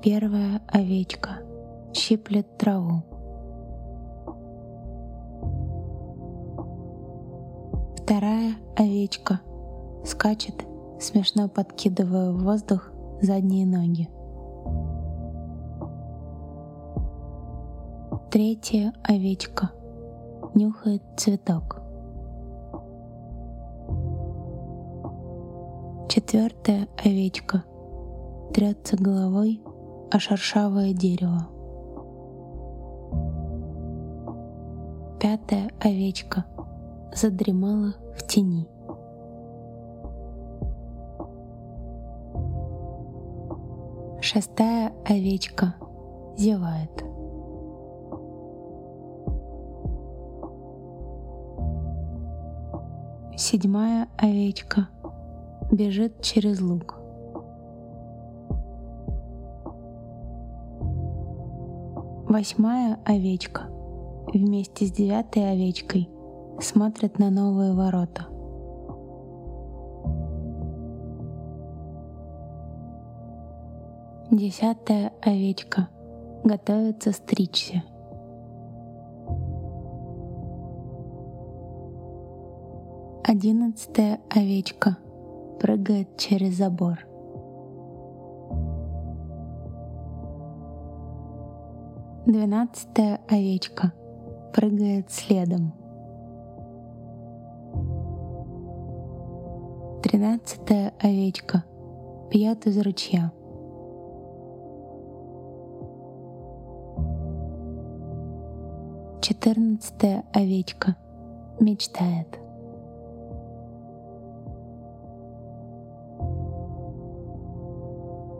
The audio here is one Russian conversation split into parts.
Первая овечка щиплет траву. Вторая овечка скачет, смешно подкидывая в воздух задние ноги. Третья овечка нюхает цветок. Четвертая овечка трется головой о шершавое дерево. Пятая овечка задремала в тени. Шестая овечка зевает. Седьмая овечка бежит через луг. Восьмая овечка вместе с девятой овечкой смотрит на новые ворота. Десятая овечка готовится стричься. Одиннадцатая овечка прыгает через забор. Двенадцатая овечка прыгает следом. Тринадцатая овечка пьет из ручья. Четырнадцатая овечка мечтает.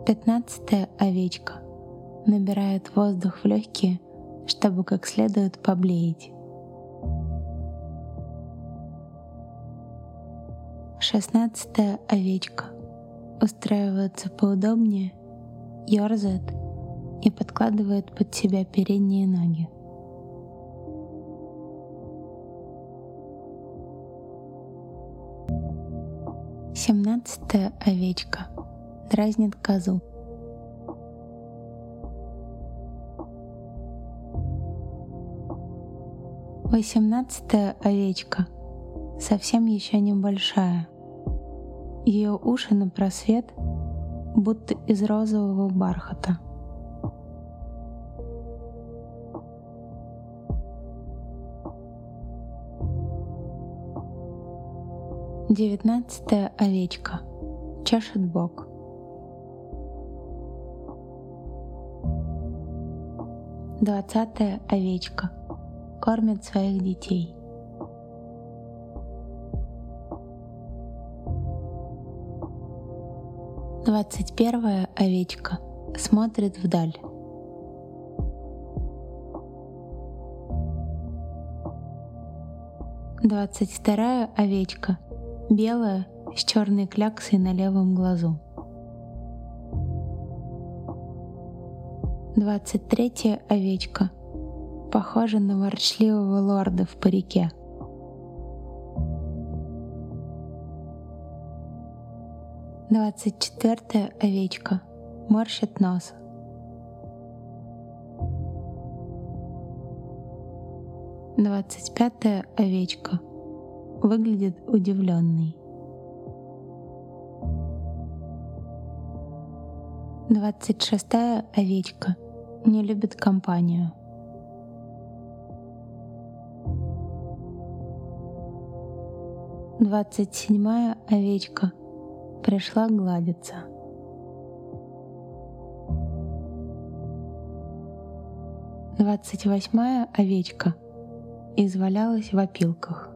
Пятнадцатая овечка набирает воздух в легкие, чтобы как следует поблеять. Шестнадцатая овечка устраивается поудобнее, ерзает и подкладывает под себя передние ноги. Семнадцатая овечка дразнит козу. Восемнадцатая овечка совсем еще небольшая. Ее уши на просвет, будто из розового бархата. Девятнадцатая овечка чешет бок. Двадцатая овечка кормит своих детей. Двадцать первая овечка смотрит вдаль. Двадцать вторая овечка белая с черной кляксой на левом глазу. Двадцать третья овечка похожа на ворчливого лорда в парике. Двадцать четвертая овечка морщит нос. Двадцать пятая овечка выглядит удивленной. Двадцать шестая овечка не любит компанию. Двадцать седьмая овечка пришла гладиться. Двадцать восьмая овечка извалялась в опилках.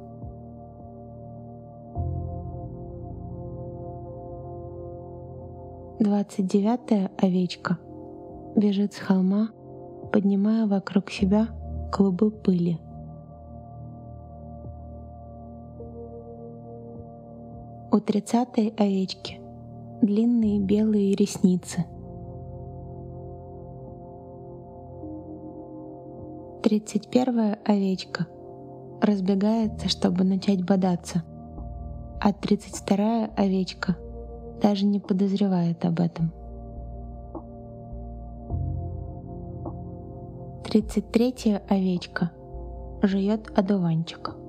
Двадцать девятая овечка бежит с холма, поднимая вокруг себя клубы пыли. У тридцатой овечки длинные белые ресницы. Тридцать первая овечка разбегается, чтобы начать бодаться, а тридцать вторая овечка даже не подозревает об этом. 33 овечка жует одуванчик.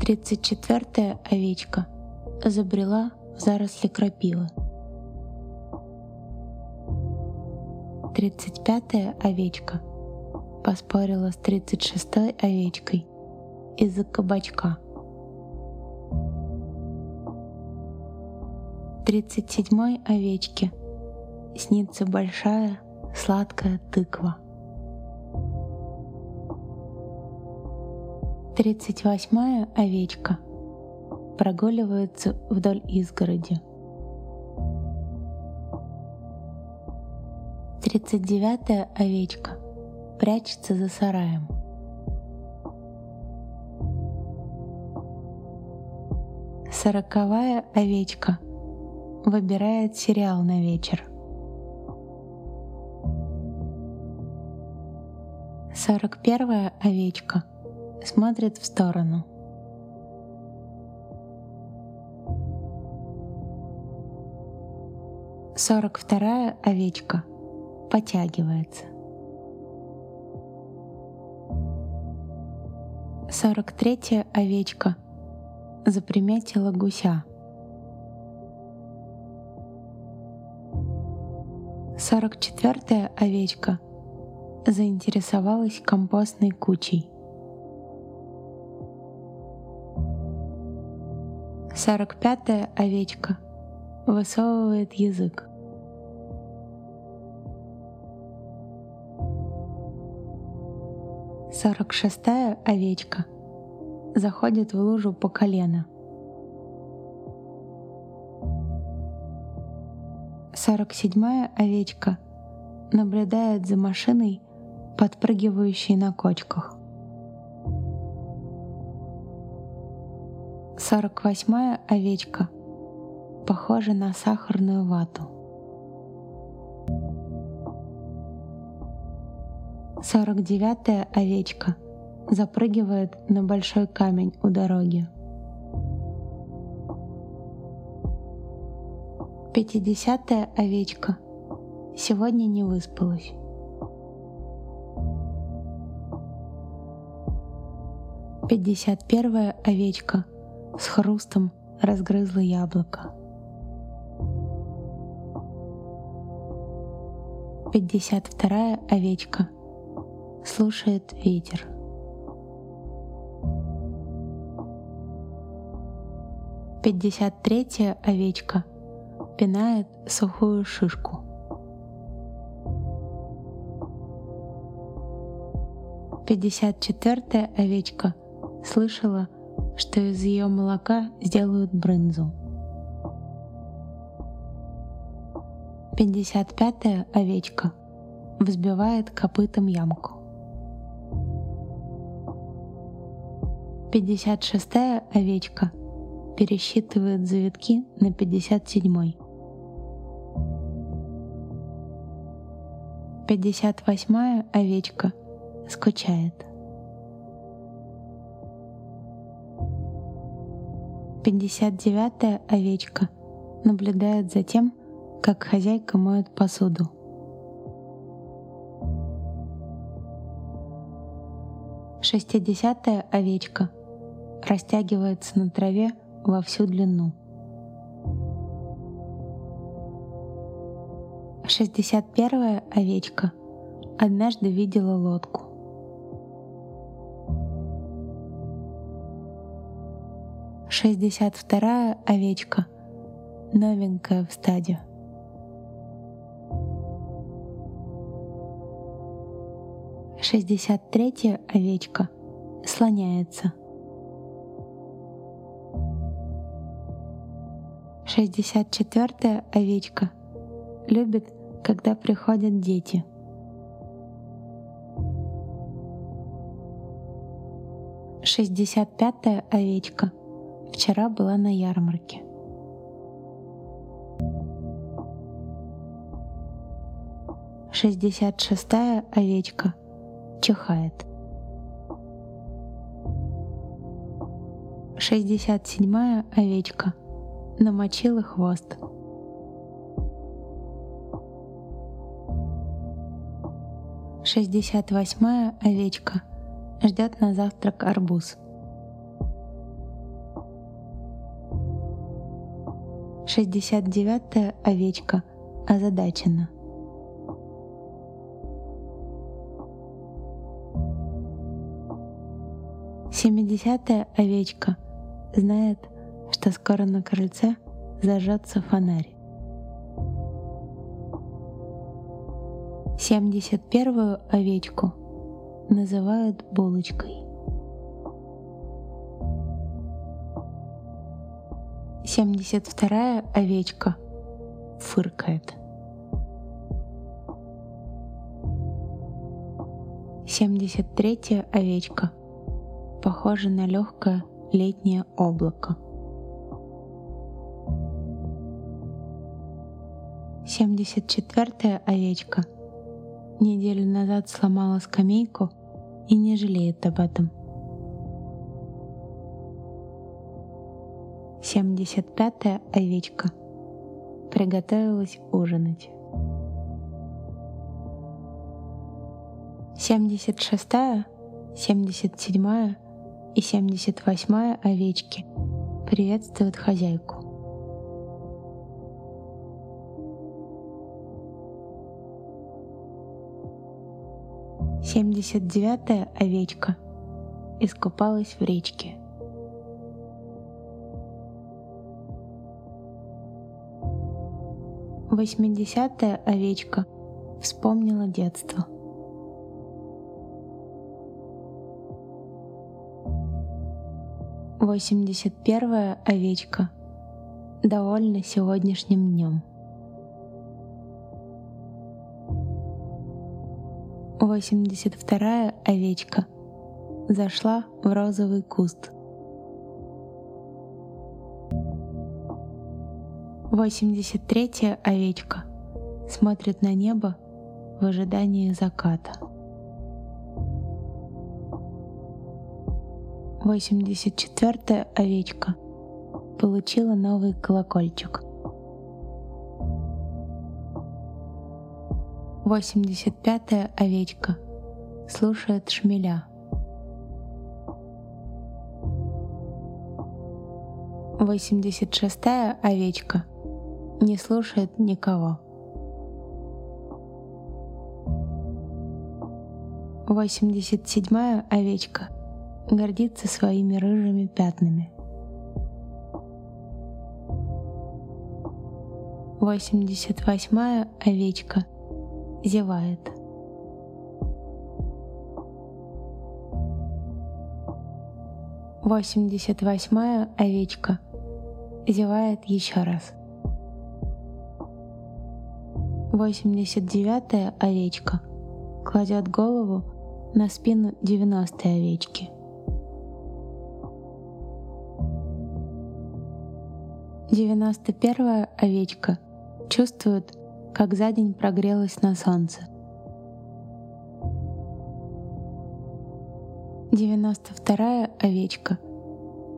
Тридцать четвертая овечка забрела в заросли крапивы. Тридцать пятая овечка поспорила с тридцать шестой овечкой из-за кабачка. Тридцать седьмой овечке снится большая сладкая тыква. Тридцать восьмая овечка прогуливается вдоль изгороди. Тридцать девятая овечка прячется за сараем. Сороковая овечка выбирает сериал на вечер. Сорок первая овечка смотрит в сторону. Сорок вторая овечка потягивается. Сорок третья овечка заприметила гуся. Сорок четвертая овечка заинтересовалась компостной кучей. Сорок пятая овечка высовывает язык. Сорок шестая овечка заходит в лужу по колено. Сорок седьмая овечка наблюдает за машиной, подпрыгивающей на кочках. Сорок восьмая овечка похожа на сахарную вату. Сорок девятая овечка запрыгивает на большой камень у дороги. Пятидесятая овечка сегодня не выспалась. Пятьдесят первая овечка с хрустом разгрызла яблоко. Пятьдесят вторая овечка слушает ветер. Пятьдесят третья овечка пинает сухую шишку. Пятьдесят четвертая овечка слышала, что из ее молока сделают брынзу. Пятьдесят пятая овечка взбивает копытом ямку. Пятьдесят шестая овечка пересчитывает завитки на пятьдесят седьмой. Пятьдесят восьмая овечка скучает. Пятьдесят девятая овечка наблюдает за тем, как хозяйка моет посуду. Шестидесятая овечка растягивается на траве во всю длину. Шестьдесят первая овечка однажды видела лодку. Шестьдесят вторая овечка новенькая в стаде. Шестьдесят третья овечка слоняется. Шестьдесят четвертая овечка любит, когда приходят дети. Шестьдесят пятая овечка Вчера была на ярмарке. Шестьдесят шестая овечка чихает. Шестьдесят седьмая овечка намочила хвост. Шестьдесят восьмая овечка ждет на завтрак арбуз. Шестьдесят девятая овечка озадачена. Семидесятая овечка знает, что скоро на крыльце зажжется фонарь. Семьдесят первую овечку называют булочкой. Семьдесят вторая овечка фыркает. Семьдесят третья овечка похожа на легкое летнее облако. Семьдесят четвертая овечка неделю назад сломала скамейку и не жалеет об этом. Семьдесят пятая овечка приготовилась ужинать. Семьдесят шестая, семьдесят седьмая и семьдесят восьмая овечки приветствуют хозяйку. Семьдесят девятая овечка искупалась в речке. Восьмидесятая овечка вспомнила детство. Восемьдесят первая овечка довольна сегодняшним днем. 82-я овечка зашла в розовый куст. 83-я овечка смотрит на небо в ожидании заката. 84-я овечка получила новый колокольчик — 85-я овечка слушает шмеля. 86-я овечка не слушает никого. 87-я овечка гордится своими рыжими пятнами. 88-я овечка зевает. Восемьдесят восьмая овечка зевает еще раз. Восемьдесят девятая овечка кладет голову на спину девяностой овечки. Девяносто первая овечка чувствует, как за день прогрелась на солнце. Девяносто вторая овечка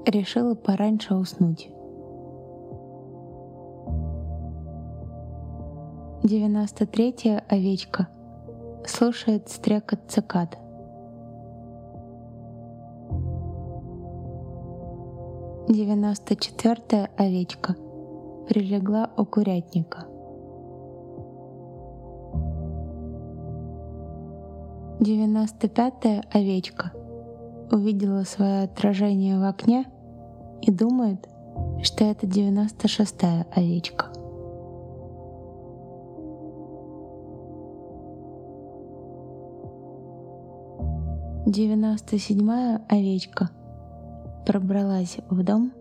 решила пораньше уснуть. Девяносто третья овечка слушает стрекот цикад. Девяносто четвертая овечка прилегла у курятника. Девяносто пятая овечка увидела свое отражение в окне и думает, что это девяносто шестая овечка. Девяносто седьмая овечка пробралась в дом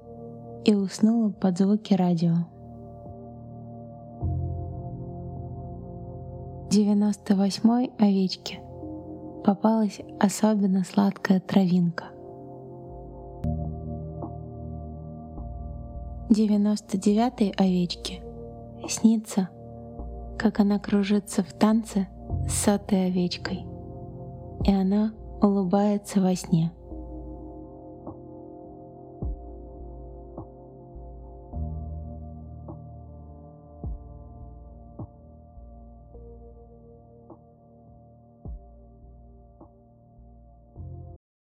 и уснула под звуки радио. Девяносто восьмой овечке попалась особенно сладкая травинка. 99-й овечке снится, как она кружится в танце с сотой овечкой, и она улыбается во сне —